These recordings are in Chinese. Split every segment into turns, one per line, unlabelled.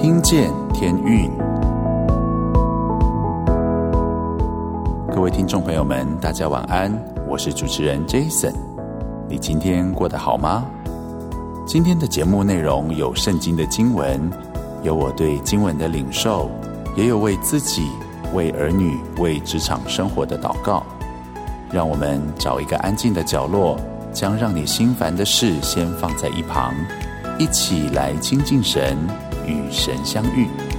听见天运，各位听众朋友们，大家晚安，我是主持人 Jason。你今天过得好吗？今天的节目内容有圣经的经文，有我对经文的领受，也有为自己、为儿女、为职场生活的祷告。让我们找一个安静的角落，将让你心烦的事先放在一旁，一起来亲近神，与神相遇。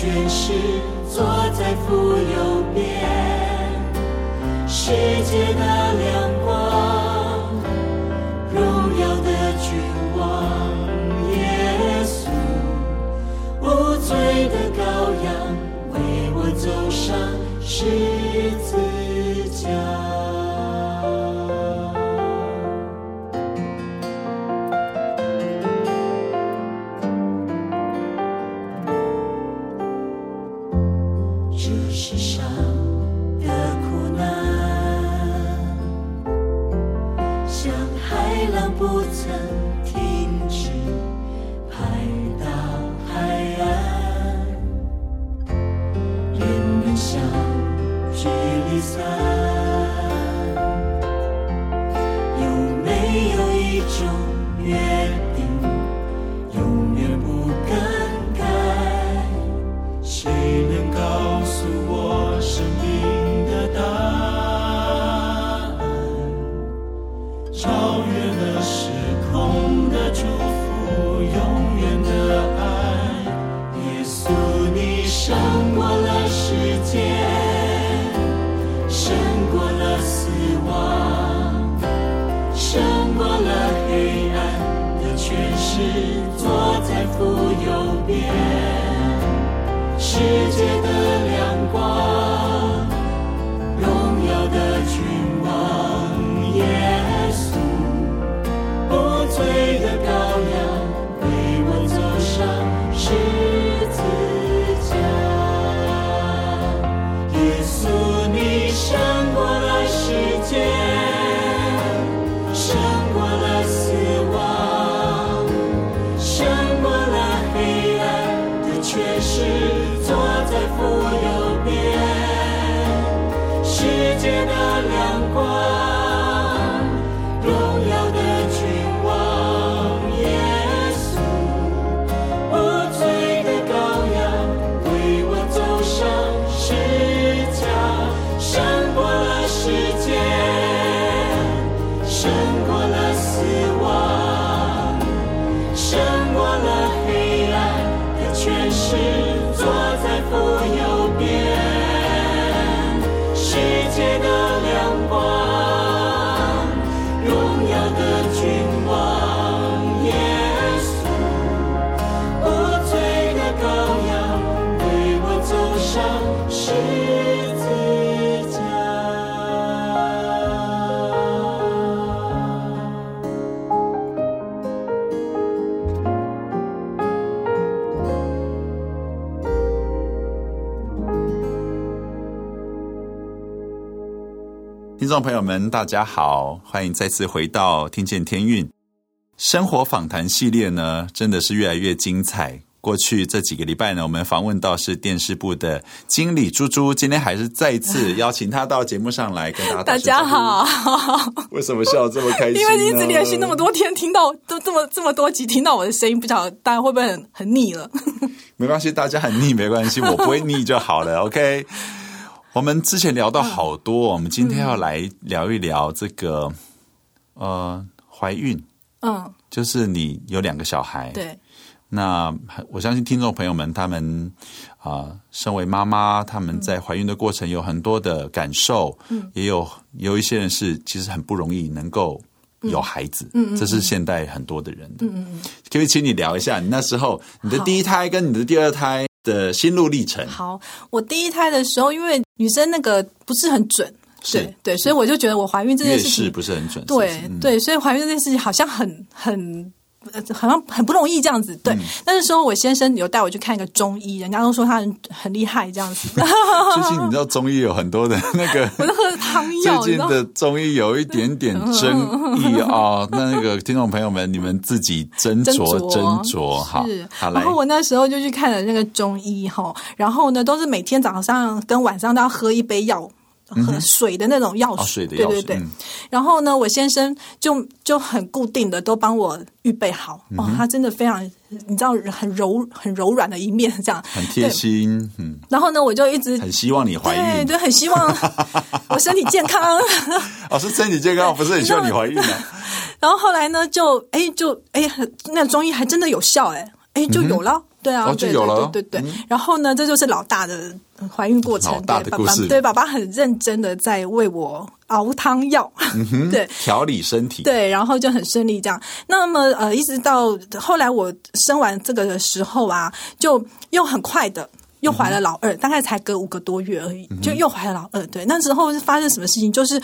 宣誓坐在父右边，世界的亮光，
荣耀
的君王耶稣，无罪的羔羊，为我走上十字。
众朋友们，大家好，欢迎再次回到《听见天运》生活访谈系列呢，真的是越来越精彩。过去这几个礼拜呢，我们访问到是电视部的经理猪猪，今天还是再次邀请他到节目上来跟大家。大家好，为什么笑得这么开心？
因为一直连续那么多天听到，都这么这么多集听到我的声音，不晓得大家会不会很很腻了？
没关系，大家很腻没关系，我不会腻就好了。OK。我们之前聊到好多，嗯、我们今天要来聊一聊这个，嗯、呃，怀孕，嗯，就是你有两个小孩，
对，
那我相信听众朋友们，他们啊、呃，身为妈妈，他们在怀孕的过程有很多的感受，嗯，也有有一些人是其实很不容易能够有孩子，嗯，这是现代很多的人的，嗯嗯嗯，可不可以请你聊一下你那时候你的第一胎跟你的第二胎的心路历程？
好，我第一胎的时候，因为女生那个不是很准，
是
对对，所以我就觉得我怀孕这件事情
不是很准，对
对，所以怀孕这件事情好像很很。好像很不容易这样子，对。但是说我先生有带我去看一个中医，人家都说他很很厉害这样子。
最近你知道中医有很多的那个，
我在喝汤药。
最近的中医有一点点争议啊，那那个听众朋友们，你们自己斟酌斟酌哈。
是，然后我那时候就去看了那个中医哈，然后呢，都是每天早上跟晚上都要喝一杯药。喝 水的那种药水，对对对。然后呢，我先生就就很固定的都帮我预备好哦，他真的非常，你知道很柔很柔软的一面，这样
很贴心。嗯。
然后呢，我就一直
很希望你怀孕，
对，很希望 我身体健康。
哦，是身体健康，不是很希望你怀孕的。
然后后来呢，就哎就哎，那中医还真的有效哎哎就有了，对啊，
就有了，
对对对。然后呢，这就是老大的。怀孕过程，
大的故事，
对爸爸很认真的在为我熬汤药，对。
调理身体，
对，然后就很顺利这样。那么呃，一直到后来我生完这个的时候啊，就又很快的又怀了老二，嗯、大概才隔五个多月而已，就又怀了老二。对，那时候是发生什么事情？就是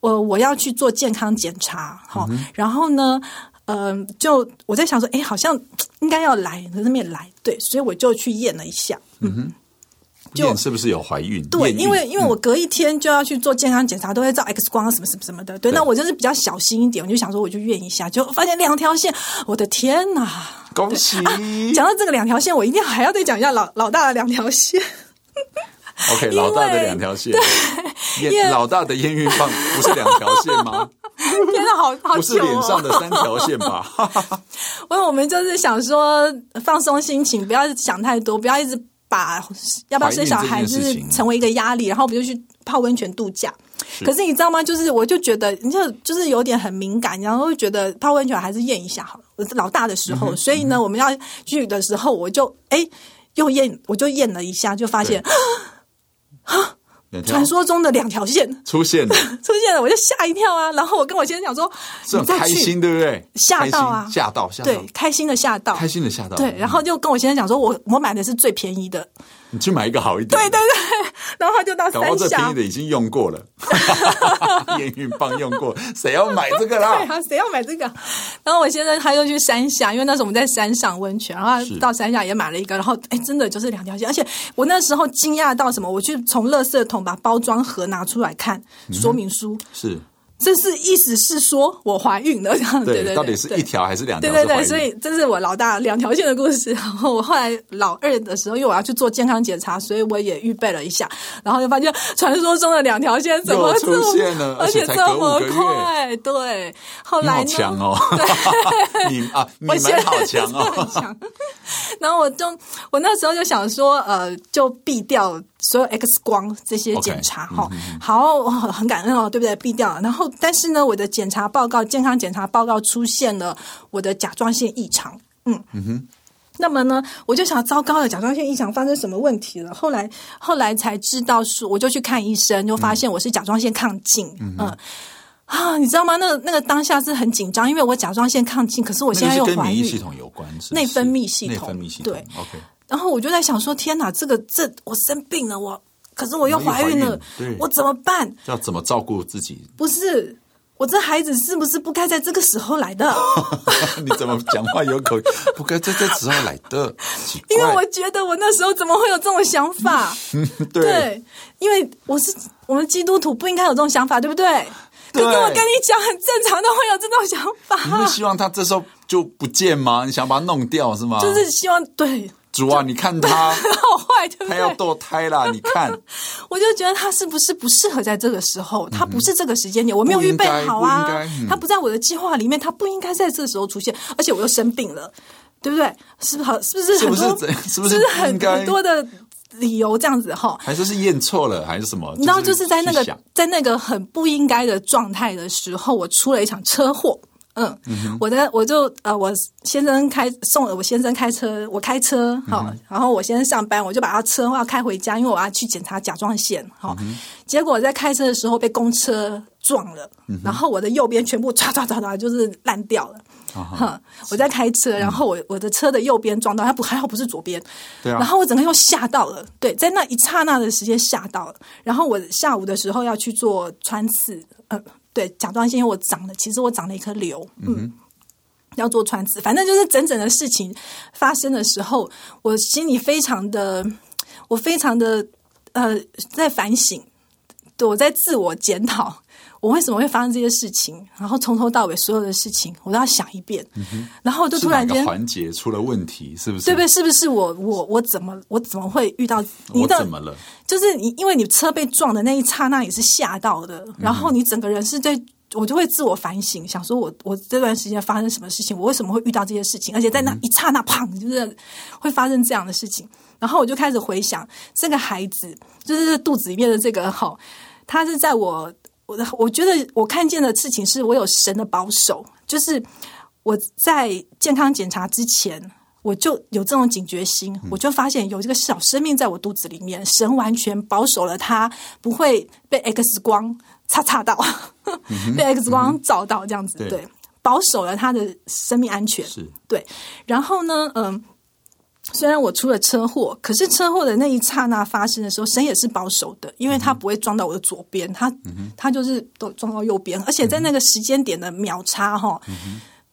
我我要去做健康检查，好，嗯、然后呢，嗯、呃，就我在想说，哎，好像应该要来，可是没来，对，所以我就去验了一下，嗯哼。
就是不是有怀孕？
对，因为因为我隔一天就要去做健康检查，都会照 X 光什么什么什么的。对，那我就是比较小心一点，我就想说我就验一下，就发现两条线，我的天哪！
恭喜！
讲到这个两条线，我一定还要再讲一下老老大的两条线。
OK，老大的两条线，对，老大的验孕棒不是两条线吗？
天哪，好好
不是脸上的三条线吧？
因为我们就是想说放松心情，不要想太多，不要一直。把要不要生小孩就是成为一个压力，然后我们就去泡温泉度假。可是你知道吗？就是我就觉得，你就就是有点很敏感，然后会觉得泡温泉还是验一下好了。我是老大的时候，嗯、所以呢，我们要去的时候，我就哎又验，我就验了一下，就发现啊。传说中的两条线
出现了，
出现了，我就吓一跳啊！然后我跟我先生讲说：“
是很开心，对不对？
吓到啊，
吓到，吓到，
对，开心的吓到，
开心的吓到。
对，然后就跟我先生讲说：我我买的是最便宜的。”
你去买一个好一点。
对对对，然后他就到三峡。搞这
便宜的已经用过了，验孕棒用过，谁要买这个啦？
对啊，谁要买这个？然后我现在他又去山下，因为那时候我们在山上温泉，然后到山下也买了一个，然后哎，真的就是两条线，而且我那时候惊讶到什么？我去从垃圾桶把包装盒拿出来看说明书，嗯、是。这是意思是说我怀孕了，这样对对对，
到底是一条还是两条？
对对对，所以这是我老大两条线的故事。然后我后来老二的时候，因为我要去做健康检查，所以我也预备了一下，然后就发现传说中的两条线怎么
出现了，
而且这么快？对，后来呢？
好强哦！你啊，你们好强哦！
然后我就我那时候就想说，呃，就避掉。所有 X 光这些检查哈好，很感恩哦，对不对？避掉了。然后，但是呢，我的检查报告、健康检查报告出现了我的甲状腺异常。嗯嗯哼。那么呢，我就想，糟糕了，甲状腺异常发生什么问题了？后来，后来才知道是，我就去看医生，就发现我是甲状腺亢进。嗯，嗯啊，你知道吗？那个那个当下是很紧张，因为我甲状腺亢进，可是我现在又怀孕。跟免疫
系统有关，是
内分泌系统，
内分泌系统。
对
，OK。
然后我就在想说，天哪，这个这我生病了，我可是我又怀孕了，孕我怎么办？
要怎么照顾自己？
不是，我这孩子是不是不该在这个时候来的？
你怎么讲话有口音？不该在这个时候来的？
因为我觉得我那时候怎么会有这种想法？
对，
对，因为我是我们基督徒，不应该有这种想法，对不对？对，可是我跟你讲，很正常的会有这种想法。
你是希望他这时候就不见吗？你想把他弄掉是吗？
就是希望对。
主啊，你看他
好坏，对不对？
他要堕胎啦，你看。
我就觉得他是不是不适合在这个时候？他不是这个时间点，我没有预备好啊。他不在我的计划里面，他不应该在这个时候出现。而且我又生病了，对不对？是不是？是不是很多？是不是很很多的理由这样子哈？
还是是验错了，还是什么？
你知道，就是在那个在那个很不应该的状态的时候，我出了一场车祸。嗯，嗯我的我就呃，我先生开送了我先生开车，我开车好，嗯、然后我先生上班，我就把他车要开回家，因为我要去检查甲状腺。好，嗯、结果我在开车的时候被公车撞了，嗯、然后我的右边全部唰唰唰唰就是烂掉了。我在开车，然后我我的车的右边撞到，他不还好不是左边，对啊，然后我整个又吓到了，对，在那一刹那的时间吓到了，然后我下午的时候要去做穿刺，嗯。对，甲状腺因为我长了，其实我长了一颗瘤，嗯，嗯，要做穿刺，反正就是整整的事情发生的时候，我心里非常的，我非常的呃，在反省，对，我在自我检讨。我为什么会发生这些事情？然后从头到尾所有的事情，我都要想一遍。嗯、然后就突然间
环节出了问题，是不是？
对不对？是不是我我我怎么我怎么会遇到你的？
我怎么了？
就是你，因为你车被撞的那一刹那，也是吓到的。然后你整个人是在，我就会自我反省，想说我我这段时间发生什么事情？我为什么会遇到这些事情？而且在那一刹那，砰，就是会发生这样的事情。然后我就开始回想，这个孩子就是肚子里面的这个好，他是在我。我的我觉得我看见的事情是我有神的保守，就是我在健康检查之前，我就有这种警觉心，我就发现有这个小生命在我肚子里面，神完全保守了他，不会被 X 光擦擦到，被 X 光照到这样子，对，保守了他的生命安全，是对。然后呢，嗯。虽然我出了车祸，可是车祸的那一刹那发生的时候，神也是保守的，因为他不会撞到我的左边，他他就是都撞到右边，而且在那个时间点的秒差哈，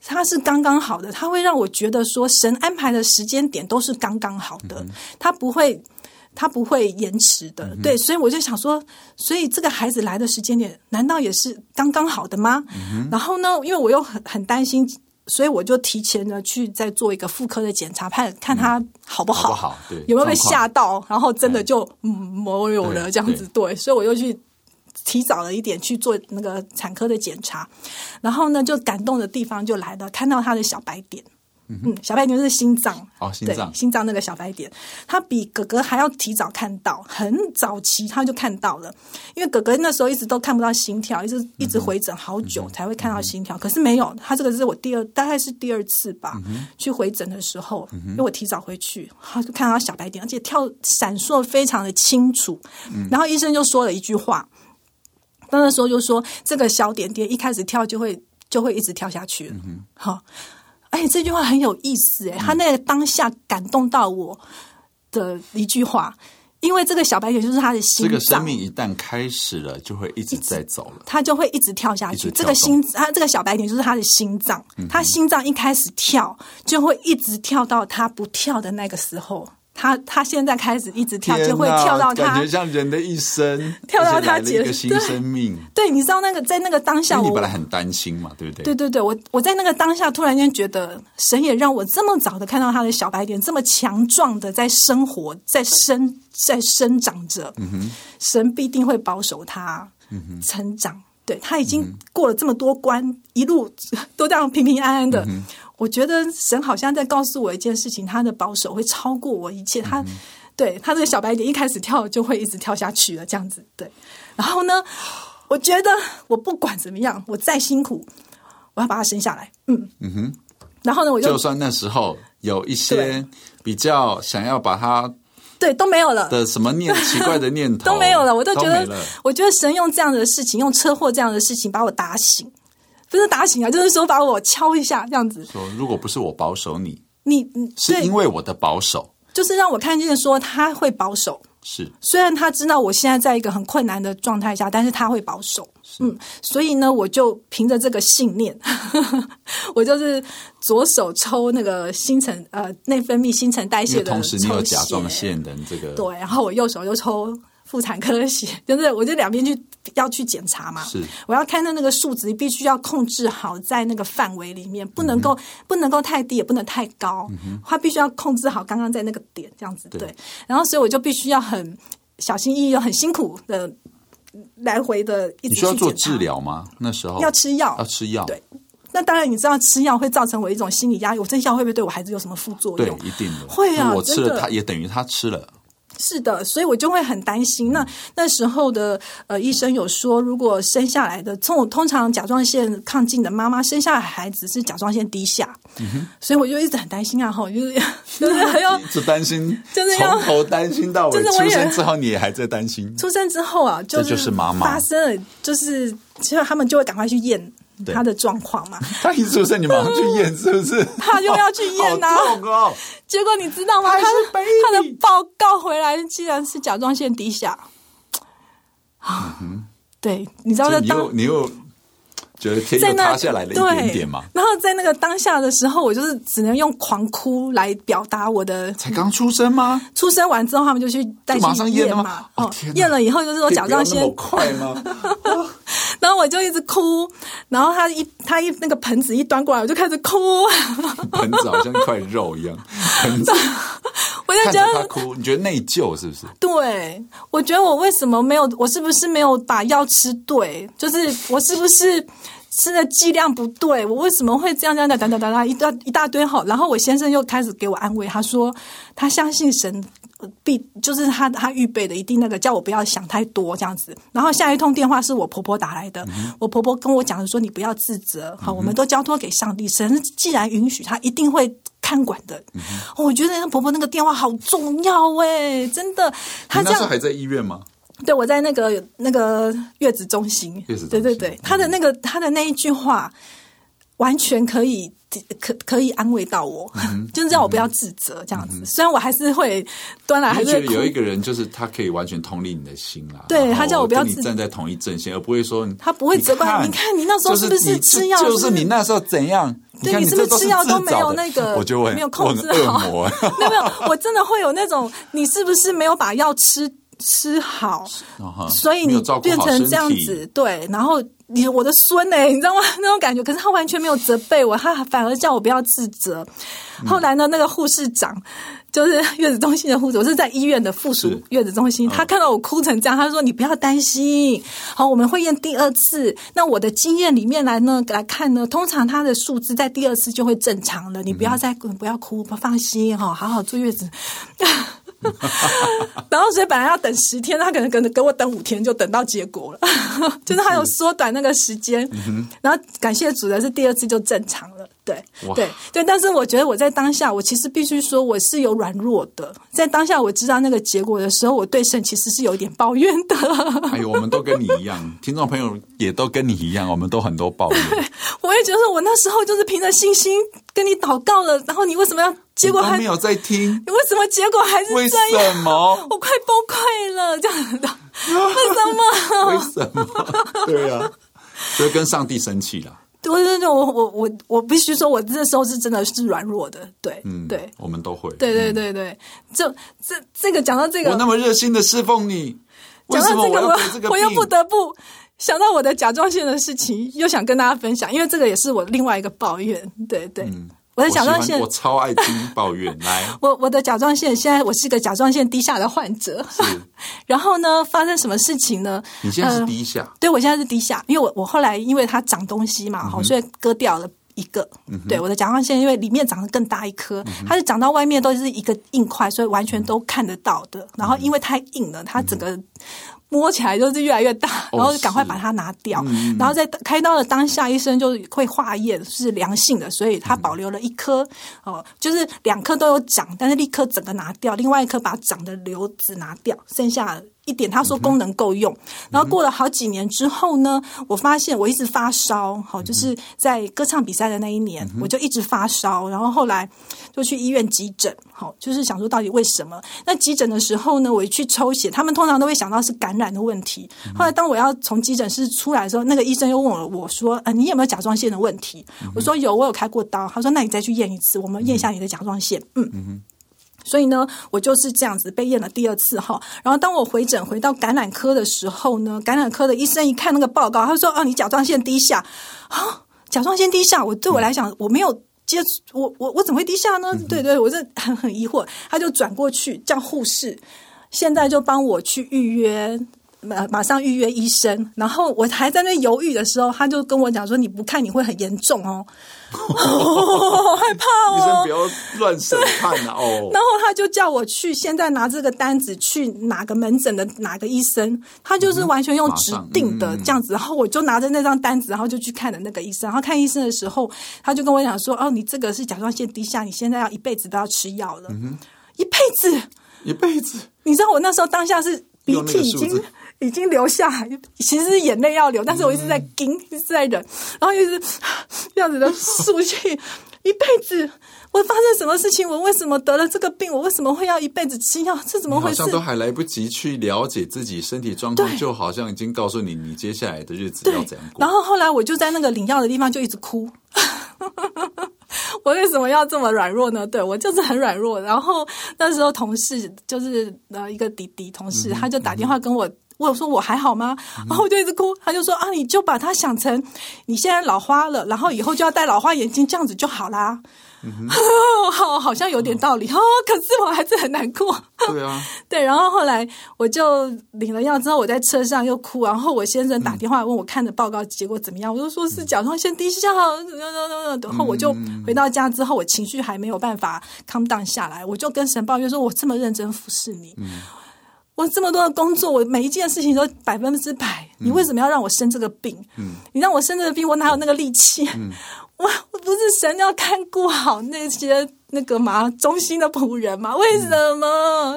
他是刚刚好的，他会让我觉得说神安排的时间点都是刚刚好的，他不会他不会延迟的，对，所以我就想说，所以这个孩子来的时间点难道也是刚刚好的吗？然后呢，因为我又很很担心。所以我就提前呢去再做一个妇科的检查，看看他好不好，嗯、好不好对，有没有被吓到，然后真的就没有了这样子。对，对，所以我又去提早了一点去做那个产科的检查，然后呢，就感动的地方就来了，看到他的小白点。嗯，小白点是心脏
哦，心脏。
心脏那个小白点，他比哥哥还要提早看到，很早期他就看到了，因为哥哥那时候一直都看不到心跳，一直一直回诊好久才会看到心跳，嗯、可是没有，他这个是我第二，大概是第二次吧，嗯、去回诊的时候，因为我提早回去，他就看到小白点，而且跳闪烁非常的清楚，嗯、然后医生就说了一句话，那个时候就说这个小点点一开始跳就会就会一直跳下去。了，好。哎，这句话很有意思哎，他那个当下感动到我的一句话，因为这个小白点就是他的心脏。这个
生命一旦开始了，就会一直在走了，
他就会一直跳下去。这个心，他这个小白点就是他的心脏，他心脏一开始跳，就会一直跳到他不跳的那个时候。他他现在开始一直跳，就会跳到他
感觉像人的一生，
跳到他结
一个新生命。
对，对，你知道那个在那个当下，
你本来很担心嘛，对不对？
对对对，我我在那个当下突然间觉得，神也让我这么早的看到他的小白点这么强壮的在生活，在生在生长着。嗯哼，神必定会保守他嗯成长。对，他已经过了这么多关，一路 都这样平平安安的。我觉得神好像在告诉我一件事情，他的保守会超过我一切。他、嗯、对他这个小白点一开始跳就会一直跳下去了，这样子。对，然后呢，我觉得我不管怎么样，我再辛苦，我要把他生下来。嗯嗯哼。然后呢，我就
就算那时候有一些比较想要把他
对都没有了
的什么念奇怪的念头
都没有了，我都觉得我觉得神用这样的事情，用车祸这样的事情把我打醒。不是打醒啊，就是说把我敲一下这样子。
说如果不是我保守你，
你，你
是因为我的保守，
就是让我看见说他会保守，
是，
虽然他知道我现在在一个很困难的状态下，但是他会保守。嗯，所以呢，我就凭着这个信念，我就是左手抽那个新陈呃内分泌新陈代谢的，
同时你有甲状腺的这个
对，然后我右手就抽妇产科血，就是我就两边去要去检查嘛，
是
我要看到那个数值必须要控制好在那个范围里面，不能够、嗯、不能够太低，也不能太高，嗯、它必须要控制好刚刚在那个点这样子对，对，然后所以我就必须要很小心翼翼又很辛苦的。来回的一直，
你需要做治疗吗？那时候
要吃药，
要吃药。
对，那当然你知道吃药会造成我一种心理压力。我这药会不会对我孩子有什么副作用？
对，一定的。
会啊，
我吃了，他也等于他吃了。
是的，所以我就会很担心。那那时候的呃医生有说，如果生下来的从我通常甲状腺亢进的妈妈生下来孩子是甲状腺低下，嗯、所以我就一直很担心啊，哈，就是 就是还要
一直担心，就是从头担心到尾。就是、出生之后你也还在担心，
出生之后啊，就是、这就是妈妈发生了，就是其实他们就会赶快去验。他的状况嘛，
他一出生你马上去验是不是？
他又要去验呐、啊哦，结果你知道吗？他他的报告回来竟然是甲状腺低下。啊、嗯，对，你知道在当
你又。觉得天又塌下来了一点点嘛，
然后在那个当下的时候，我就是只能用狂哭来表达我的。
才刚出生吗？
出生完之后，他们就去带去验嘛。哦，验了以后就是说甲状腺
快吗？
然后我就一直哭，然后他一他一那个盆子一端过来，我就开始哭。
盆子好像一块肉一样，盆子。
我就觉得
他哭，你觉得内疚是不是？
对，我觉得我为什么没有？我是不是没有把药吃对？就是我是不是？吃的剂量不对，我为什么会这样这样的？等等等等，一大一大堆哈。然后我先生又开始给我安慰，他说他相信神必就是他他预备的一定那个叫我不要想太多这样子。然后下一通电话是我婆婆打来的，我婆婆跟我讲的说，你不要自责，好、我们都交托给上帝，神既然允许，他一定会看管的。我觉得那婆婆那个电话好重要哎，真的。他这样
那时候还在医院吗？
对，我在那个那个月子中心，
月子中心，
对对对，他的那个他的那一句话，完全可以可可以安慰到我，嗯、就是让我不要自责这样子。嗯、虽然我还是会端来，还是
有一个人，就是他可以完全同理你的心啦。
对，他叫我不要自责，
站在同一阵线，而不会说
他不会责怪你。你看你那时候是不是吃药？
就是你那时候怎样？
对，你是不是吃药都没有那个？
我就会
没有控制好。没有没有，我真的会有那种，你是不是没有把药吃？吃好，所以你变成这样子，对。然后你我的孙呢，你知道吗？那种感觉，可是他完全没有责备我，他反而叫我不要自责。后来呢，那个护士长就是月子中心的护士，我是在医院的附属月子中心。他看到我哭成这样，他说：“你不要担心，好，我们会验第二次。那我的经验里面来呢来看呢，通常他的数字在第二次就会正常了。你不要再不要哭，不放心哈，好好坐月子。” 然后，所以本来要等十天，他可能可能给我等五天，就等到结果了。就是他有缩短那个时间。然后感谢主的是第二次就正常了。对，对，对。但是我觉得我在当下，我其实必须说我是有软弱的。在当下我知道那个结果的时候，我对神其实是有一点抱怨的。
哎呦，我们都跟你一样，听众朋友也都跟你一样，我们都很多抱怨。
我也觉得我那时候就是凭着信心跟你祷告了，然后你为什么要？结果还
没有在听，
你为什么结果还是？
为什么？
我快崩溃了，这样的，为什么？
为什么？对呀、啊，所以跟上帝生气了。
对对对，我我我我必须说，我那时候是真的是软弱的。对，
嗯，
对，
我们都会。
对对对对，这这这个讲到这个，
我那么热心的侍奉你，讲到这个我，
我我又不得不想到我的甲状腺的事情，又想跟大家分享，因为这个也是我另外一个抱怨。对对。嗯 我的甲状腺，
我超爱听抱怨。来，
我我的甲状腺现在我是一个甲状腺低下的患者。是，然后呢，发生什么事情呢？
你现在是低下？呃、
对，我现在是低下，因为我我后来因为它长东西嘛，好、嗯，所以割掉了一个。嗯、对，我的甲状腺因为里面长得更大一颗，嗯、它是长到外面都是一个硬块，所以完全都看得到的。嗯、然后因为太硬了，它整个。嗯摸起来就是越来越大，然后就赶快把它拿掉。哦嗯、然后在开刀的当下，医生就会化验是良性的，所以他保留了一颗。哦、呃，就是两颗都有长，但是立刻整个拿掉，另外一颗把长的瘤子拿掉，剩下一点，他说功能够用。然后过了好几年之后呢，我发现我一直发烧，好，就是在歌唱比赛的那一年，我就一直发烧。然后后来就去医院急诊，好，就是想说到底为什么？那急诊的时候呢，我一去抽血，他们通常都会想到是感染的问题。后来当我要从急诊室出来的时候，那个医生又问了我说：“呃，你有没有甲状腺的问题？”我说：“有，我有开过刀。”他说：“那你再去验一次，我们验一下你的甲状腺。”嗯。所以呢，我就是这样子被验了第二次哈。然后当我回诊回到感染科的时候呢，感染科的医生一看那个报告，他说：“哦，你甲状腺低下啊，甲状腺低下。”我对我来讲，我没有接触，我我我怎么会低下呢？对对，我这很很疑惑。他就转过去叫护士，现在就帮我去预约。马马上预约医生，然后我还在那犹豫的时候，他就跟我讲说：“你不看你会很严重哦，好害怕哦，
医生不要乱审判啊哦。”
然后他就叫我去，现在拿这个单子去哪个门诊的哪个医生，他就是完全用指定的这样子，然后我就拿着那张单子，然后就去看了那个医生。然后看医生的时候，他就跟我讲说：“哦，你这个是甲状腺低下，你现在要一辈子都要吃药了，一辈子，
一辈子。”你
知道我那时候当下是鼻涕已经。已经流下来，其实是眼泪要流，但是我一直在顶，一直在忍，然后一直这样子的数去，一辈子，我发生什么事情？我为什么得了这个病？我为什么会要一辈子吃药？这怎么回事？
好像都还来不及去了解自己身体状况，就好像已经告诉你，你接下来的日子要怎样过。
然后后来我就在那个领药的地方就一直哭，我为什么要这么软弱呢？对，我就是很软弱。然后那时候同事就是呃一个弟弟同事，他就打电话跟我。我说我还好吗？然后我就一直哭。他就说啊，你就把它想成你现在老花了，然后以后就要戴老花眼镜，这样子就好啦。嗯、好，好像有点道理哦。可是我还是很难过。
对啊，
对。然后后来我就领了药之后，我在车上又哭。然后我先生打电话问我看的报告结果怎么样，我就说是甲状腺低下。然后我就回到家之后，我情绪还没有办法 calm down 下来，我就跟神抱怨说：“我这么认真服侍你。嗯”我这么多的工作，我每一件事情都百分之百。你为什么要让我生这个病？嗯，你让我生这个病，我哪有那个力气？嗯，我 我不是神要看顾好那些那个嘛忠心的仆人嘛？为什么？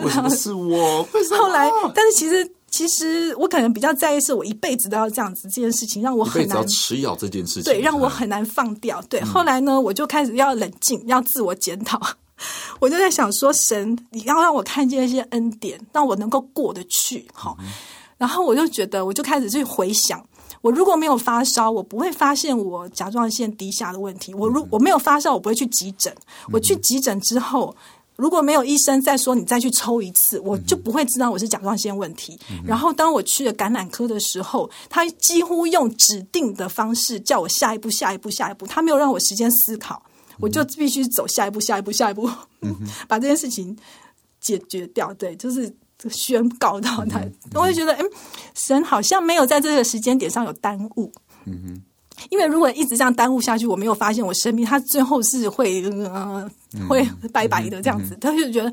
嗯、为什么是我？为什么？
后来，但是其实其实我可能比较在意，是我一辈子都要这样子这件事情，让我很
难吃药这件事情，
对，让我很难放掉。对，嗯、后来呢，我就开始要冷静，要自我检讨。我就在想说，神，你要让我看见一些恩典，让我能够过得去。好，然后我就觉得，我就开始去回想，我如果没有发烧，我不会发现我甲状腺低下的问题。我如我没有发烧，我不会去急诊。我去急诊之后，如果没有医生再说你再去抽一次，我就不会知道我是甲状腺问题。然后当我去了感染科的时候，他几乎用指定的方式叫我下一步、下一步、下一步，他没有让我时间思考。我就必须走下一步，下一步，下一步，嗯、把这件事情解决掉。对，就是宣告到他，嗯、我就觉得，哎，神好像没有在这个时间点上有耽误。嗯哼，因为如果一直这样耽误下去，我没有发现我生命，他最后是会呃会拜拜的这样子。他就觉得，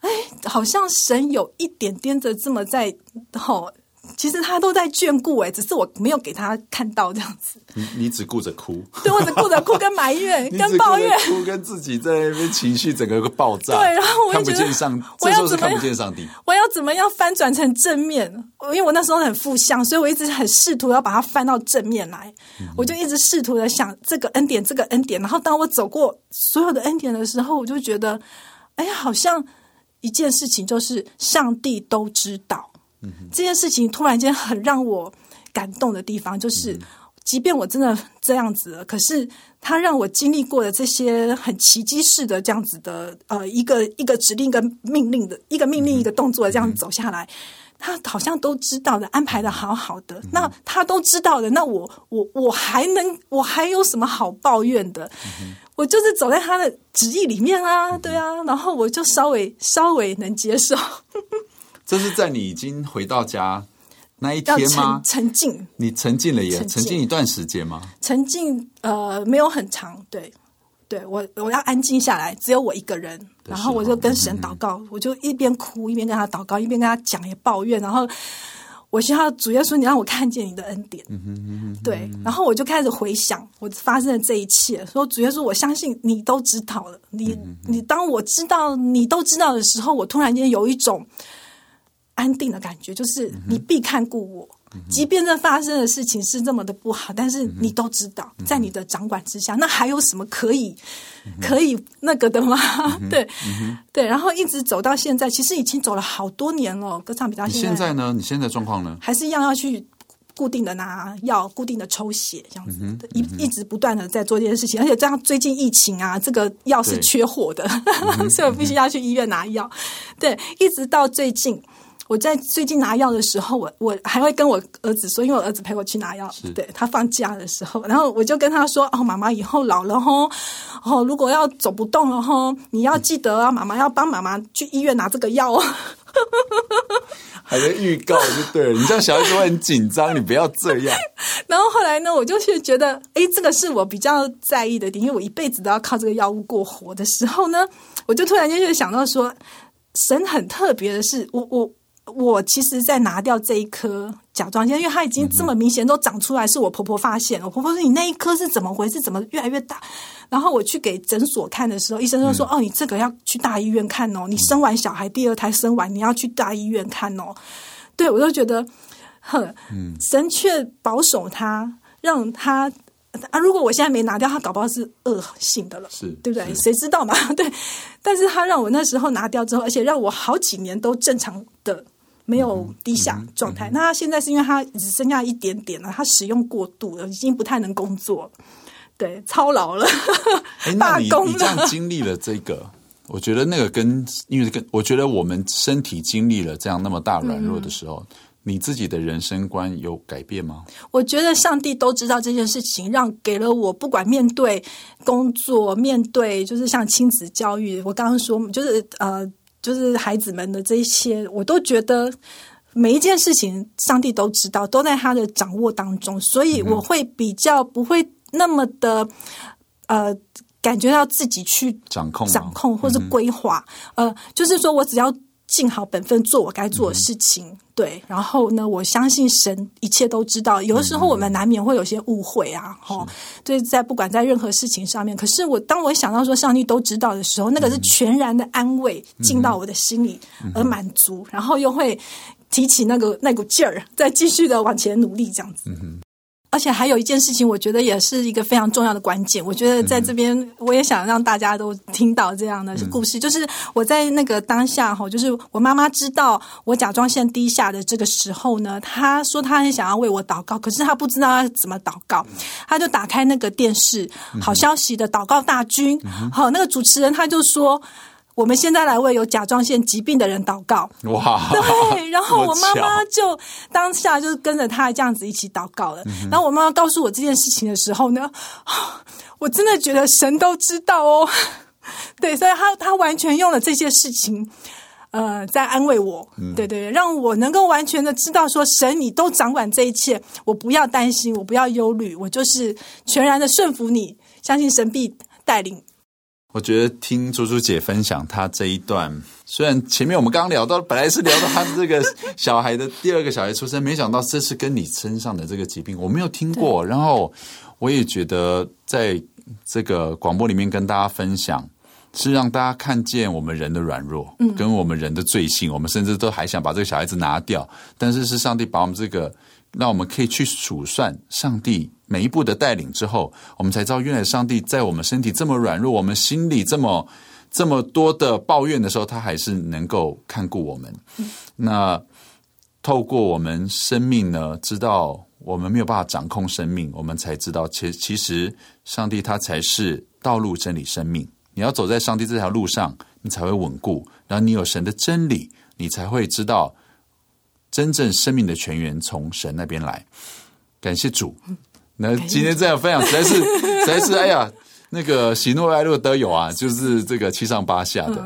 哎，好像神有一点点的这么在吼。其实他都在眷顾哎，只是我没有给他看到这样子。
你你只顾着哭，
对，我只顾着哭跟埋怨 跟抱怨，
哭跟自己在那边情绪整个个爆炸。
对，然后我
看不见上，这时候是看不见上帝。
我要怎么样翻转成正面？因为我那时候很负向，所以我一直很试图要把它翻到正面来。嗯、我就一直试图的想这个恩典，这个恩典。然后当我走过所有的恩典的时候，我就觉得，哎呀，好像一件事情就是上帝都知道。这件事情突然间很让我感动的地方，就是，即便我真的这样子了，可是他让我经历过的这些很奇迹式的这样子的，呃，一个一个指令跟命令的一个命令一个动作这样走下来，他好像都知道的，安排的好好的。那他都知道的，那我我我还能我还有什么好抱怨的？我就是走在他的旨意里面啊，对啊，然后我就稍微稍微能接受。
这是在你已经回到家那一天吗？
沉浸，
你沉浸了也沉浸。一段时间吗？
沉浸呃没有很长，对，对我我要安静下来，只有我一个人，然后我就跟神祷告，嗯、我就一边哭一边跟他祷告，一边跟他讲也抱怨，然后我需要主耶稣，你让我看见你的恩典，嗯、哼嗯哼对，然后我就开始回想我发生的这一切，说主耶稣，我相信你都知道了，你、你当我知道你都知道的时候，我突然间有一种。安定的感觉，就是你必看顾我。即便这发生的事情是这么的不好，但是你都知道，在你的掌管之下，那还有什么可以可以那个的吗？对对，然后一直走到现在，其实已经走了好多年了。歌唱比赛现
在呢？你现在状况呢？
还是一样要去固定的拿药，固定的抽血，这样子，一一直不断的在做这件事情。而且这样最近疫情啊，这个药是缺货的，所以我必须要去医院拿药。对，一直到最近。我在最近拿药的时候，我我还会跟我儿子说，因为我儿子陪我去拿药，对，他放假的时候，然后我就跟他说：“哦，妈妈以后老了吼，哦，如果要走不动了吼，你要记得啊，妈妈要帮妈妈去医院拿这个药哦。”
还在预告就对了，你这样小孩子会很紧张，你不要这样。
然后后来呢，我就是觉得，哎，这个是我比较在意的点，因为我一辈子都要靠这个药物过活的时候呢，我就突然间就想到说，神很特别的是，我我。我其实，在拿掉这一颗甲状腺，因为它已经这么明显都长出来，是我婆婆发现。我婆婆说：“你那一颗是怎么回事？怎么越来越大？”然后我去给诊所看的时候，医生就说：“哦，你这个要去大医院看哦，你生完小孩第二胎生完，你要去大医院看哦。”对，我就觉得，哼，神却保守他，让他啊，如果我现在没拿掉，他搞不好是恶性的了，是对不对？谁知道嘛？对，但是他让我那时候拿掉之后，而且让我好几年都正常的。没有低下状态，那他现在是因为他只剩下一点点了，他使用过度了，已经不太能工作，对，操劳了。
哎，那你你这样经历了这个，我觉得那个跟因为跟我觉得我们身体经历了这样那么大软弱的时候，嗯、你自己的人生观有改变吗？
我觉得上帝都知道这件事情，让给了我不管面对工作，面对就是像亲子教育，我刚刚说就是呃。就是孩子们的这一些，我都觉得每一件事情，上帝都知道，都在他的掌握当中，所以我会比较不会那么的呃，感觉到自己去
掌控、
掌控或是规划。呃，就是说我只要。尽好本分，做我该做的事情，嗯、对。然后呢，我相信神一切都知道。有的时候我们难免会有些误会啊，哈、嗯。对，在不管在任何事情上面，可是我当我想到说上帝都知道的时候，那个是全然的安慰进到我的心里而满足，嗯、然后又会提起那个那股劲儿，再继续的往前努力，这样子。嗯而且还有一件事情，我觉得也是一个非常重要的关键。我觉得在这边，我也想让大家都听到这样的故事，就是我在那个当下哈，就是我妈妈知道我甲状腺低下的这个时候呢，她说她很想要为我祷告，可是她不知道要怎么祷告，她就打开那个电视，好消息的祷告大军，好，那个主持人他就说。我们现在来为有甲状腺疾病的人祷告。哇！对，然后我妈妈就当下就跟着他这样子一起祷告了。嗯、然后我妈妈告诉我这件事情的时候呢，我真的觉得神都知道哦。对，所以他他完全用了这些事情，呃，在安慰我。嗯、对对，让我能够完全的知道说，神你都掌管这一切，我不要担心，我不要忧虑，我就是全然的顺服你，相信神必带领。
我觉得听朱朱姐分享她这一段，虽然前面我们刚刚聊到，本来是聊到她这个小孩的第二个小孩出生，没想到这是跟你身上的这个疾病，我没有听过。然后我也觉得在这个广播里面跟大家分享，是让大家看见我们人的软弱，嗯，跟我们人的罪性，我们甚至都还想把这个小孩子拿掉，但是是上帝把我们这个。让我们可以去数算上帝每一步的带领之后，我们才知道原来上帝在我们身体这么软弱，我们心里这么这么多的抱怨的时候，他还是能够看顾我们。嗯、那透过我们生命呢，知道我们没有办法掌控生命，我们才知道其其实上帝他才是道路、真理、生命。你要走在上帝这条路上，你才会稳固。然后你有神的真理，你才会知道。真正生命的泉源从神那边来，感谢主。那今天这样分享实在是 实在是哎呀，那个喜怒哀乐都有啊，就是这个七上八下的。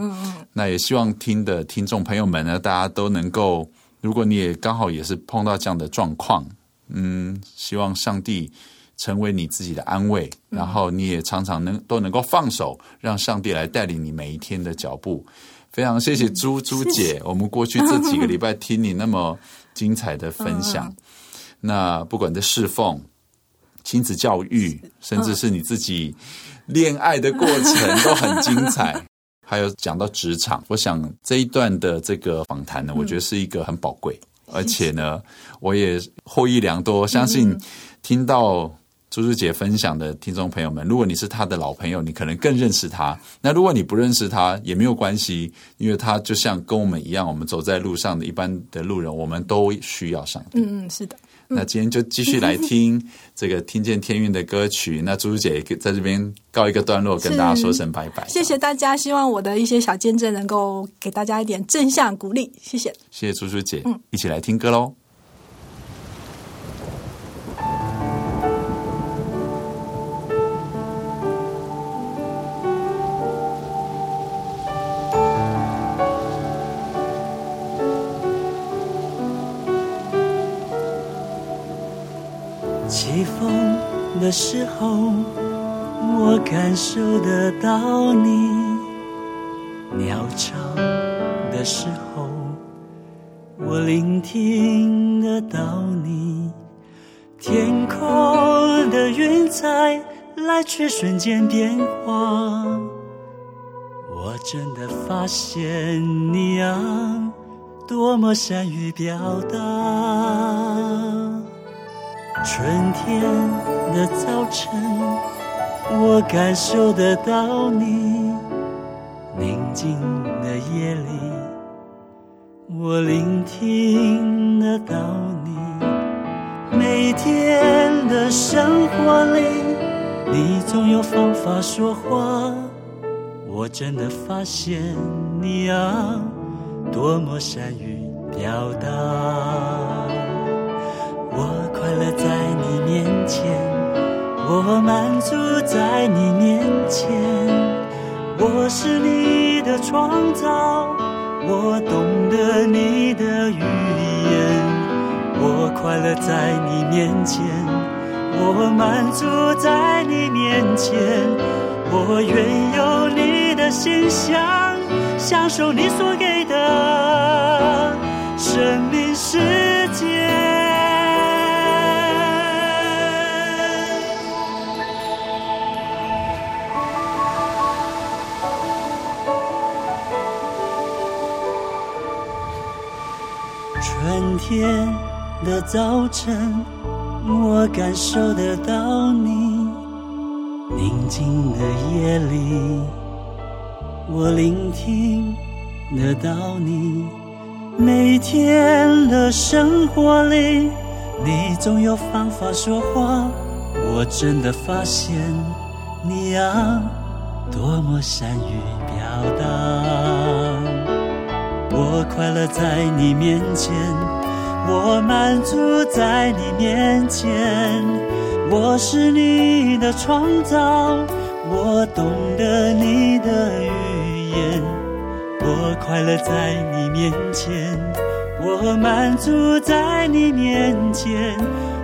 那也希望听的听众朋友们呢，大家都能够，如果你也刚好也是碰到这样的状况，嗯，希望上帝成为你自己的安慰，然后你也常常能都能够放手，让上帝来带领你每一天的脚步。非常谢谢朱朱姐，我们过去这几个礼拜听你那么精彩的分享，那不管在侍奉、亲子教育，甚至是你自己恋爱的过程都很精彩。还有讲到职场，我想这一段的这个访谈呢，我觉得是一个很宝贵，嗯、而且呢，我也获益良多。相信听到朱朱姐分享的听众朋友们，如果你是她的老朋友，你可能更认识她。那如果你不认识她，也没有关系，因为她就像跟我们一样，我们走在路上的一般的路人，我们都需要上帝。
嗯嗯，是的。
那今天就继续来听这个听见天韵的歌曲。那朱朱姐在这边告一个段落，跟大家说声拜拜。
谢谢大家，希望我的一些小见证能够给大家一点正向鼓励。谢谢，
谢谢朱朱姐。嗯，一起来听歌喽。
的时候，我感受得到你；鸟唱的时候，我聆听得到你。天空的云彩来去瞬间变化，我真的发现你啊，多么善于表达。春天的早晨，我感受得到你；宁静的夜里，我聆听得到你。每天的生活里，你总有方法说话。我真的发现你啊，多么善于表达。快乐在你面前，我满足在你面前。我是你的创造，我懂得你的语言。我快乐在你面前，我满足在你面前。我愿有你的形象，享受你所给的生命是春天的早晨，我感受得到你；宁静的夜里，我聆听得到你。每天的生活里，你总有方法说话。我真的发现你啊，多么善于表达。我快乐在你面前，我满足在你面前。我是你的创造，我懂得你的语言。我快乐在你面前，我满足在你面前。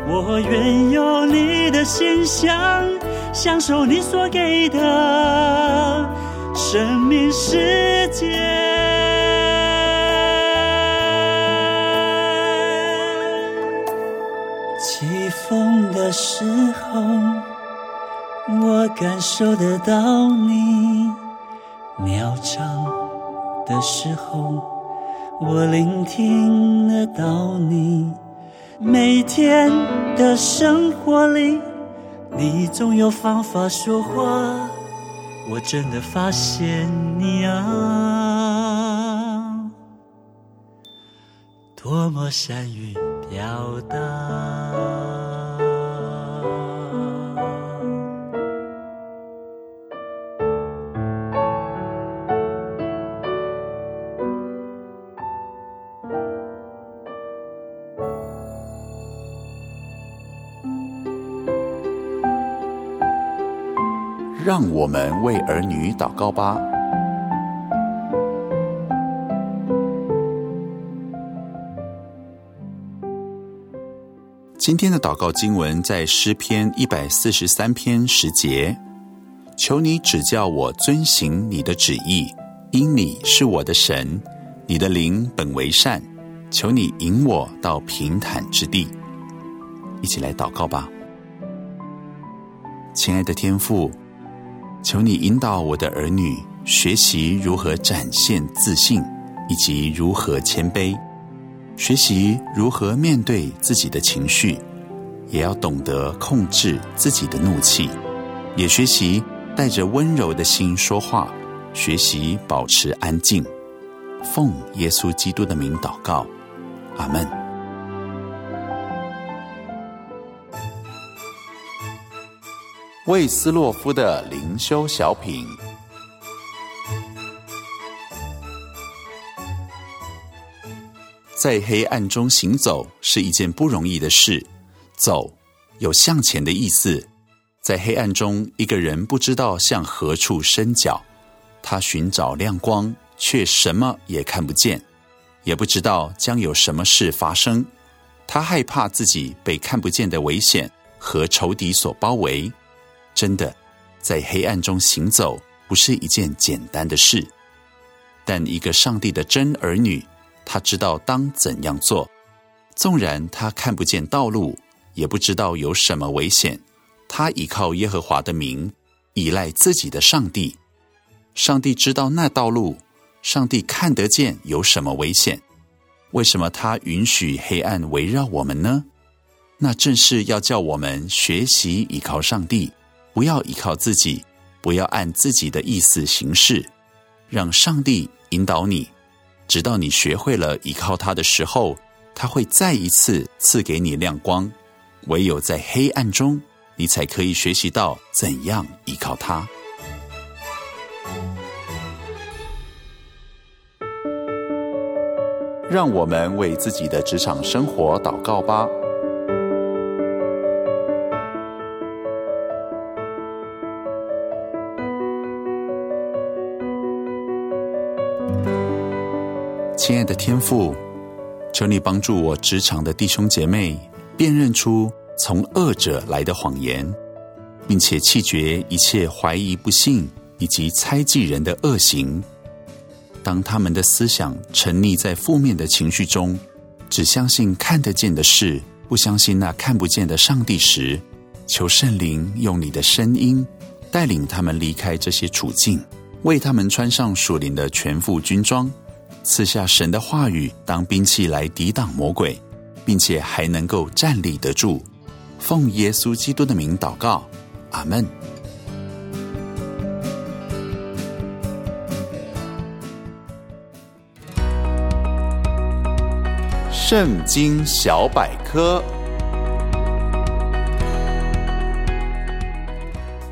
我愿有你的形象，享受你所给的生命世界。的时候，我感受得到你；鸟唱的时候，我聆听得到你。每天的生活里，你总有方法说话。我真的发现你啊，多么善于表达。
让我们为儿女祷告吧。今天的祷告经文在诗篇一百四十三篇十节，求你指教我遵行你的旨意，因你是我的神，你的灵本为善，求你引我到平坦之地。一起来祷告吧，亲爱的天父。求你引导我的儿女学习如何展现自信，以及如何谦卑；学习如何面对自己的情绪，也要懂得控制自己的怒气；也学习带着温柔的心说话，学习保持安静。奉耶稣基督的名祷告，阿门。魏斯洛夫的灵修小品。在黑暗中行走是一件不容易的事。走有向前的意思。在黑暗中，一个人不知道向何处伸脚，他寻找亮光，却什么也看不见，也不知道将有什么事发生。他害怕自己被看不见的危险和仇敌所包围。真的，在黑暗中行走不是一件简单的事。但一个上帝的真儿女。他知道当怎样做，纵然他看不见道路，也不知道有什么危险。他倚靠耶和华的名，依赖自己的上帝。上帝知道那道路，上帝看得见有什么危险。为什么他允许黑暗围绕我们呢？那正是要叫我们学习依靠上帝，不要依靠自己，不要按自己的意思行事，让上帝引导你。直到你学会了依靠他的时候，他会再一次赐给你亮光。唯有在黑暗中，你才可以学习到怎样依靠他。让我们为自己的职场生活祷告吧。亲爱的天父，求你帮助我职场的弟兄姐妹辨认出从恶者来的谎言，并且弃绝一切怀疑、不信以及猜忌人的恶行。当他们的思想沉溺在负面的情绪中，只相信看得见的事，不相信那看不见的上帝时，求圣灵用你的声音带领他们离开这些处境，为他们穿上属灵的全副军装。赐下神的话语当兵器来抵挡魔鬼，并且还能够站立得住。奉耶稣基督的名祷告，阿门。圣经小百科：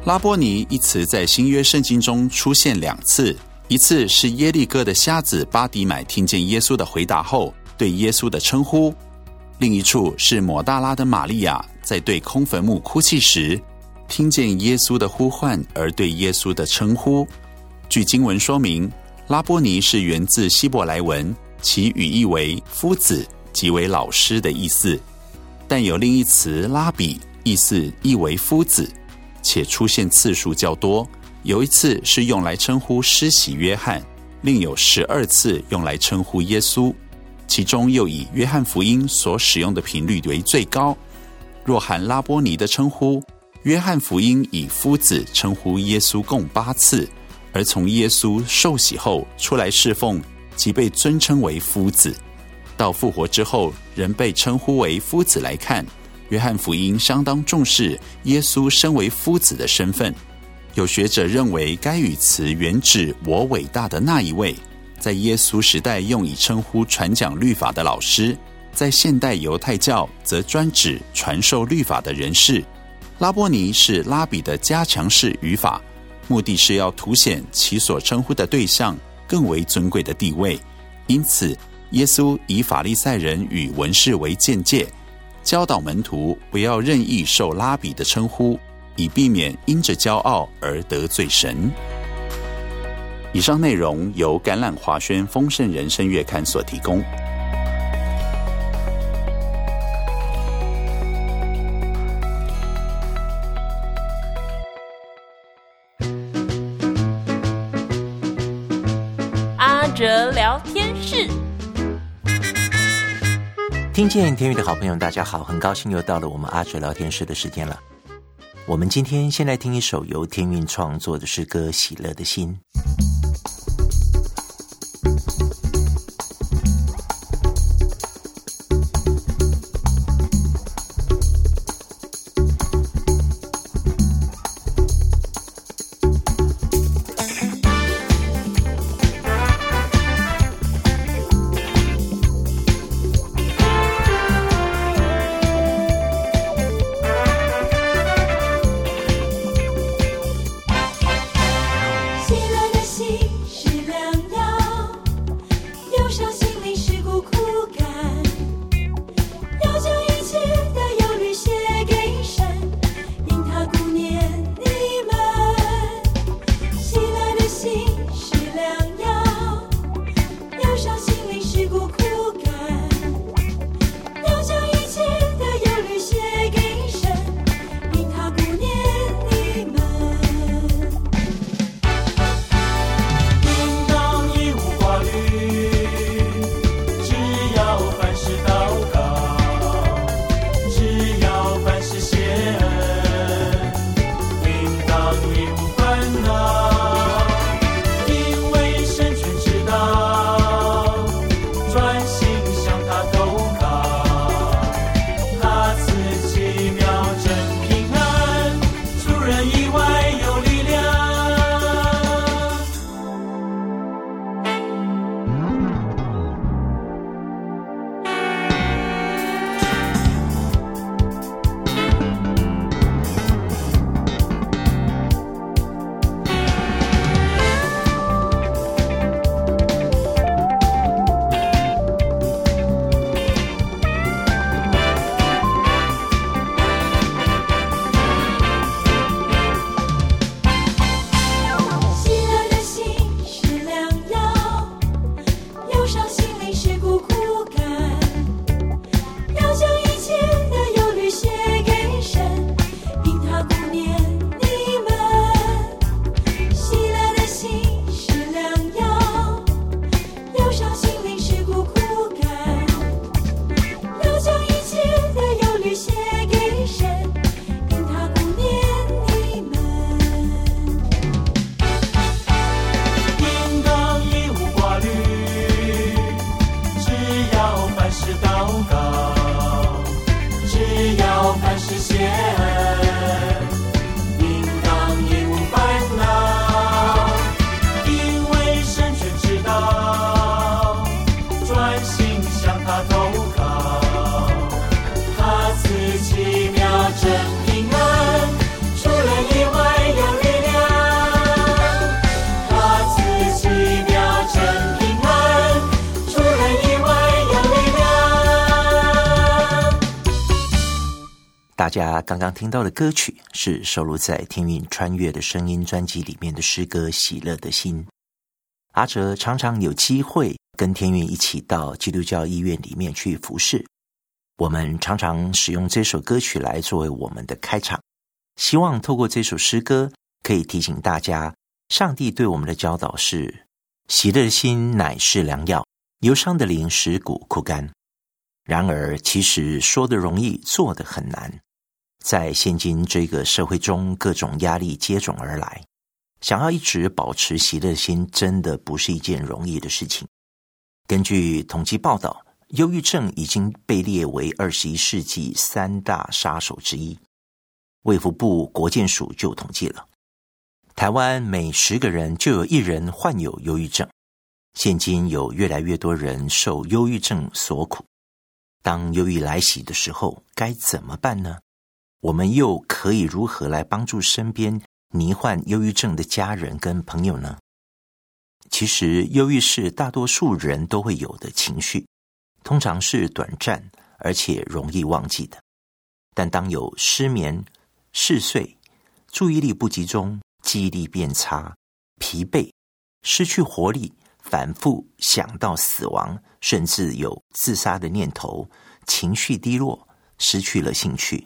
拉波尼一词在新约圣经中出现两次。一次是耶利哥的瞎子巴迪买听见耶稣的回答后对耶稣的称呼，另一处是抹大拉的玛利亚在对空坟墓哭泣时，听见耶稣的呼唤而对耶稣的称呼。据经文说明，拉波尼是源自希伯来文，其语义为夫子，即为老师的意思。但有另一词拉比，意思亦为夫子，且出现次数较多。有一次是用来称呼施洗约翰，另有十二次用来称呼耶稣，其中又以约翰福音所使用的频率为最高。若含拉波尼的称呼，约翰福音以夫子称呼耶稣共八次，而从耶稣受洗后出来侍奉，即被尊称为夫子。到复活之后，仍被称呼为夫子来看，约翰福音相当重视耶稣身为夫子的身份。有学者认为，该语词原指我伟大的那一位，在耶稣时代用以称呼传讲律法的老师；在现代犹太教则专指传授律法的人士。拉波尼是拉比的加强式语法，目的是要凸显其所称呼的对象更为尊贵的地位。因此，耶稣以法利赛人与文士为鉴戒，教导门徒不要任意受拉比的称呼。以避免因着骄傲而得罪神。以上内容由橄榄华轩丰盛人生月刊所提供。
阿哲聊天室，
听见天宇的好朋友，大家好，很高兴又到了我们阿哲聊天室的时间了。我们今天先来听一首由天韵创作的诗歌《喜乐的心》。刚刚听到的歌曲是收录在《天韵穿越的声音》专辑里面的诗歌《喜乐的心》。阿哲常常有机会跟天韵一起到基督教医院里面去服侍，我们常常使用这首歌曲来作为我们的开场，希望透过这首诗歌可以提醒大家，上帝对我们的教导是：喜乐的心乃是良药，忧伤的灵使骨枯干。然而，其实说的容易，做的很难。在现今这个社会中，各种压力接踵而来，想要一直保持喜乐心，真的不是一件容易的事情。根据统计报道，忧郁症已经被列为二十一世纪三大杀手之一。卫福部国健署就统计了，台湾每十个人就有一人患有忧郁症。现今有越来越多人受忧郁症所苦。当忧郁来袭的时候，该怎么办呢？我们又可以如何来帮助身边罹患忧郁症的家人跟朋友呢？其实，忧郁是大多数人都会有的情绪，通常是短暂而且容易忘记的。但当有失眠、嗜睡、注意力不集中、记忆力变差、疲惫、失去活力、反复想到死亡，甚至有自杀的念头、情绪低落、失去了兴趣。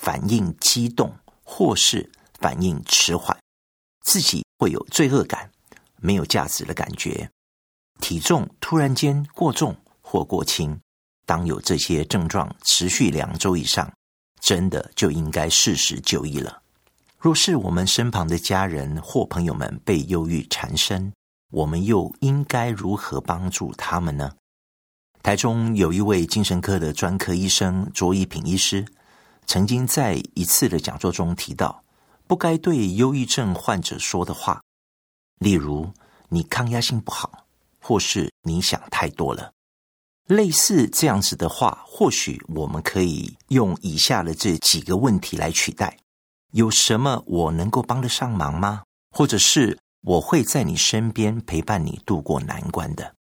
反应激动，或是反应迟缓，自己会有罪恶感、没有价值的感觉，体重突然间过重或过轻。当有这些症状持续两周以上，真的就应该适时就医了。若是我们身旁的家人或朋友们被忧郁缠身，我们又应该如何帮助他们呢？台中有一位精神科的专科医生卓一品医师。曾经在一次的讲座中提到，不该对忧郁症患者说的话，例如“你抗压性不好”或是“你想太多了”，类似这样子的话，或许我们可以用以下的这几个问题来取代：有什么我能够帮得上忙吗？或者是我会在你身边陪伴你度过难关的，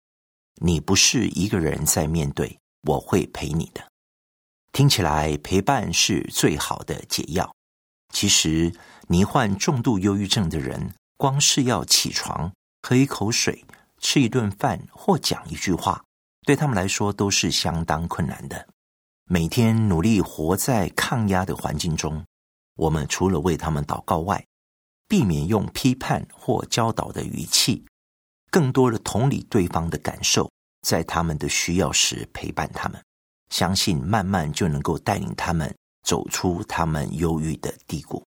你不是一个人在面对，我会陪你的。听起来陪伴是最好的解药。其实，罹患重度忧郁症的人，光是要起床、喝一口水、吃一顿饭或讲一句话，对他们来说都是相当困难的。每天努力活在抗压的环境中，我们除了为他们祷告外，避免用批判或教导的语气，更多的同理对方的感受，在他们的需要时陪伴他们。相信慢慢就能够带领他们走出他们忧郁的低谷。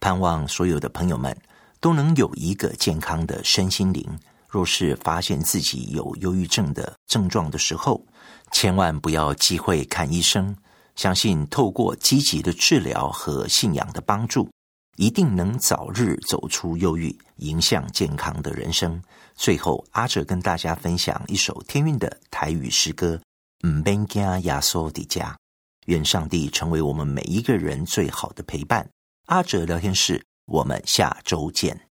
盼望所有的朋友们都能有一个健康的身心灵。若是发现自己有忧郁症的症状的时候，千万不要忌讳看医生。相信透过积极的治疗和信仰的帮助，一定能早日走出忧郁，迎向健康的人生。最后，阿哲跟大家分享一首天韵的台语诗歌。唔免惊耶稣的家，愿上帝成为我们每一个人最好的陪伴。阿哲聊天室，我们下周
见。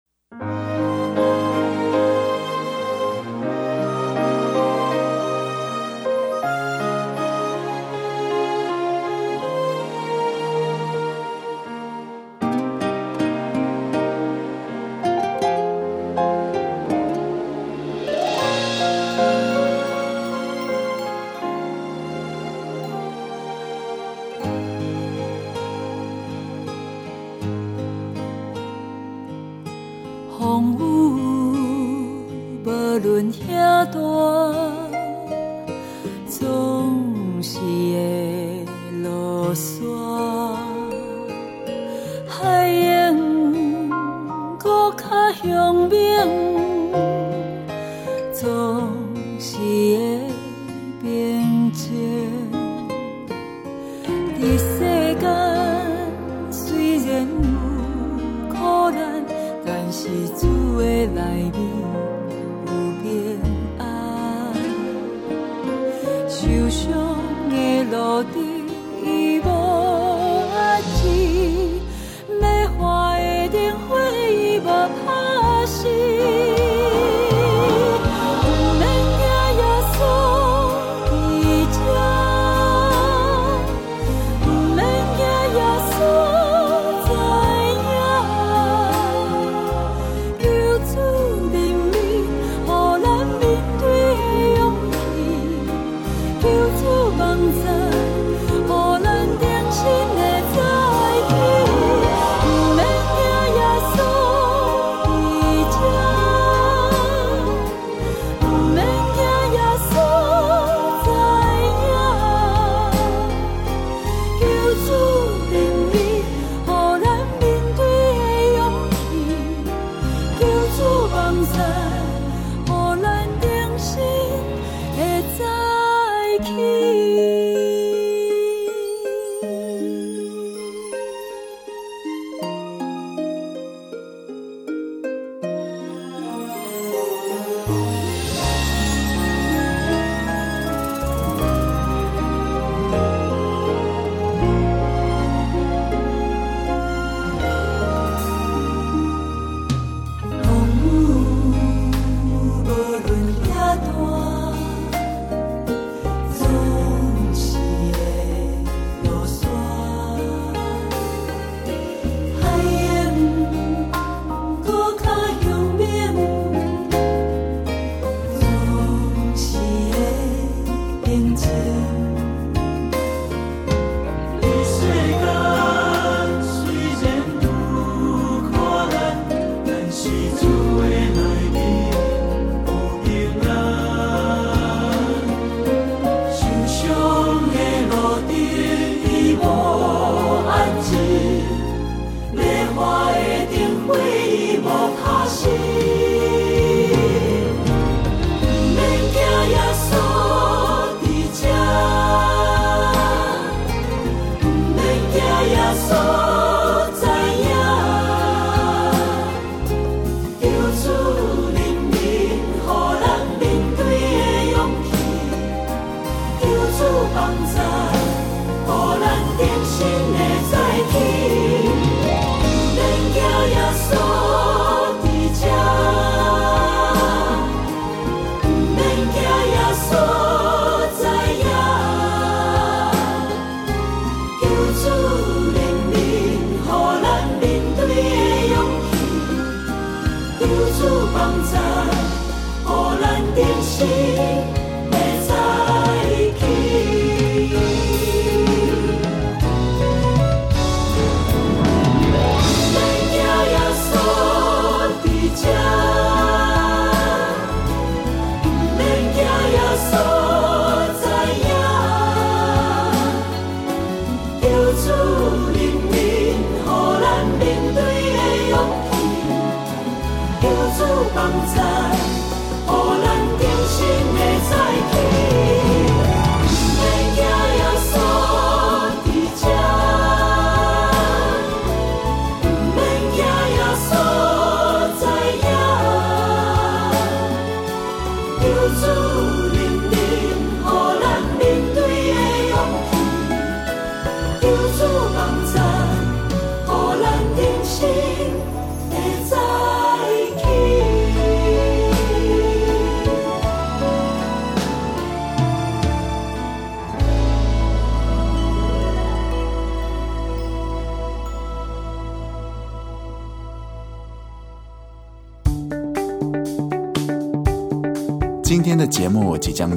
界。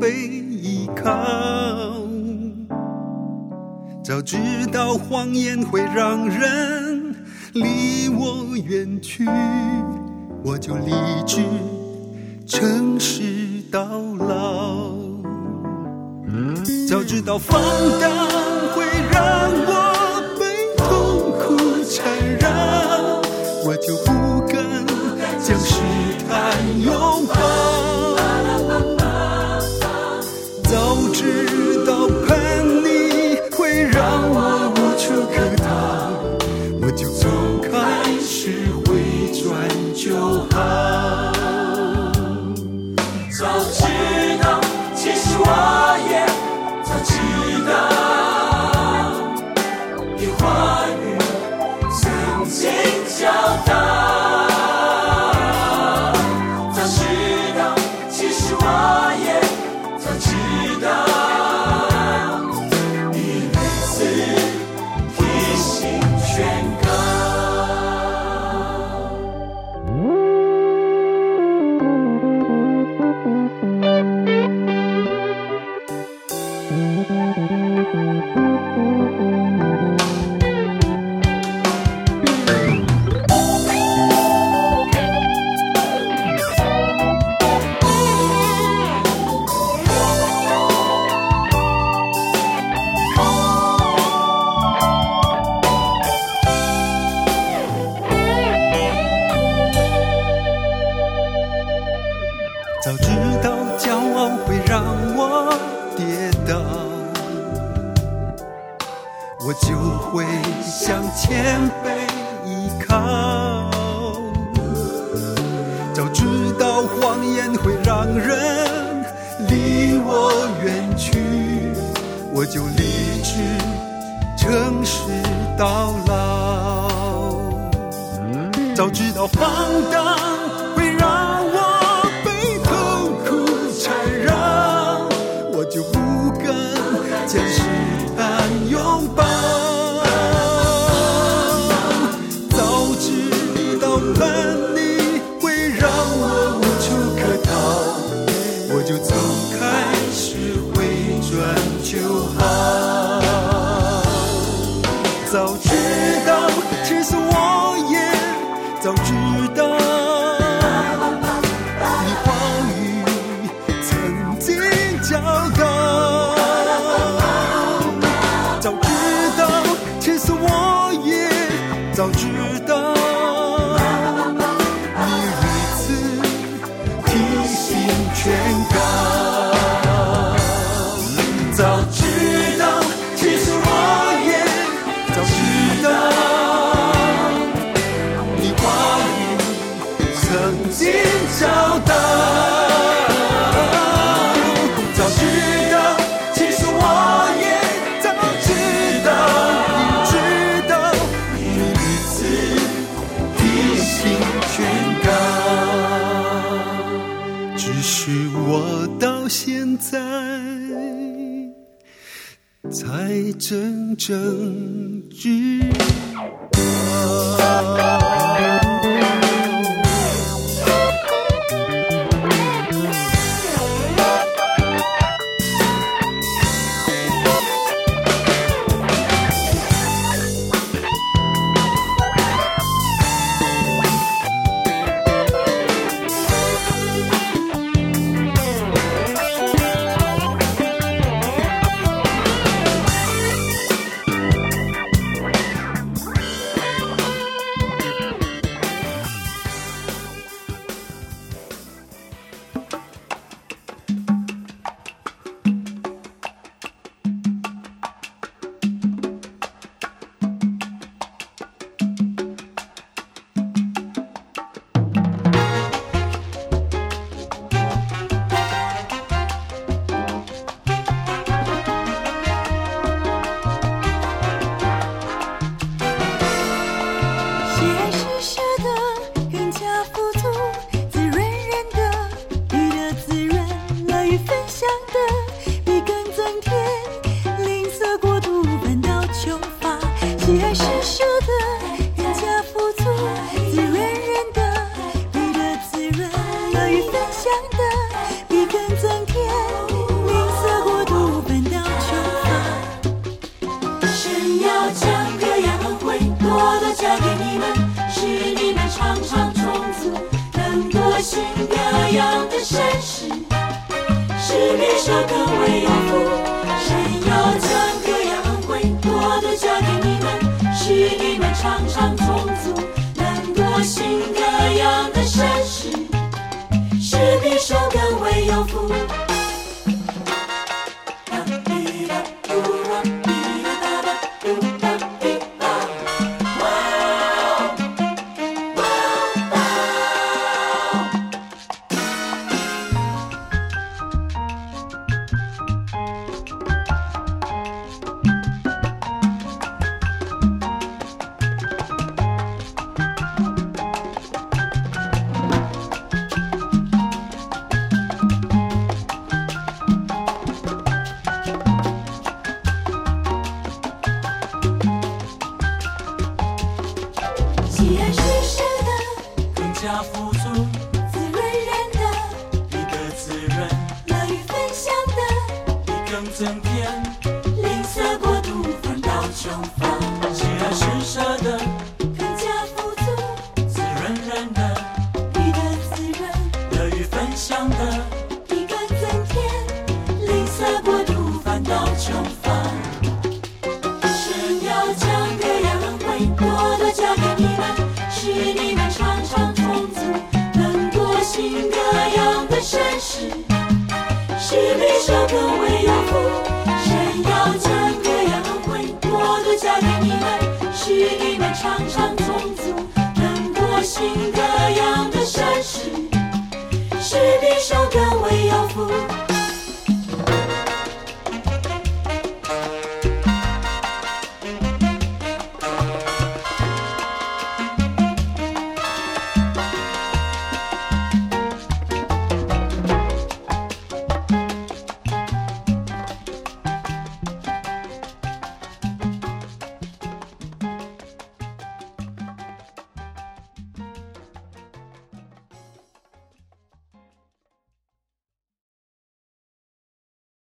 被依靠。早知道谎言会让人离我远去，我就立志诚实到老。早知道放荡会让我。我就
立志诚实到老。早知道放荡会让我被痛苦缠绕，我就
不敢坚持。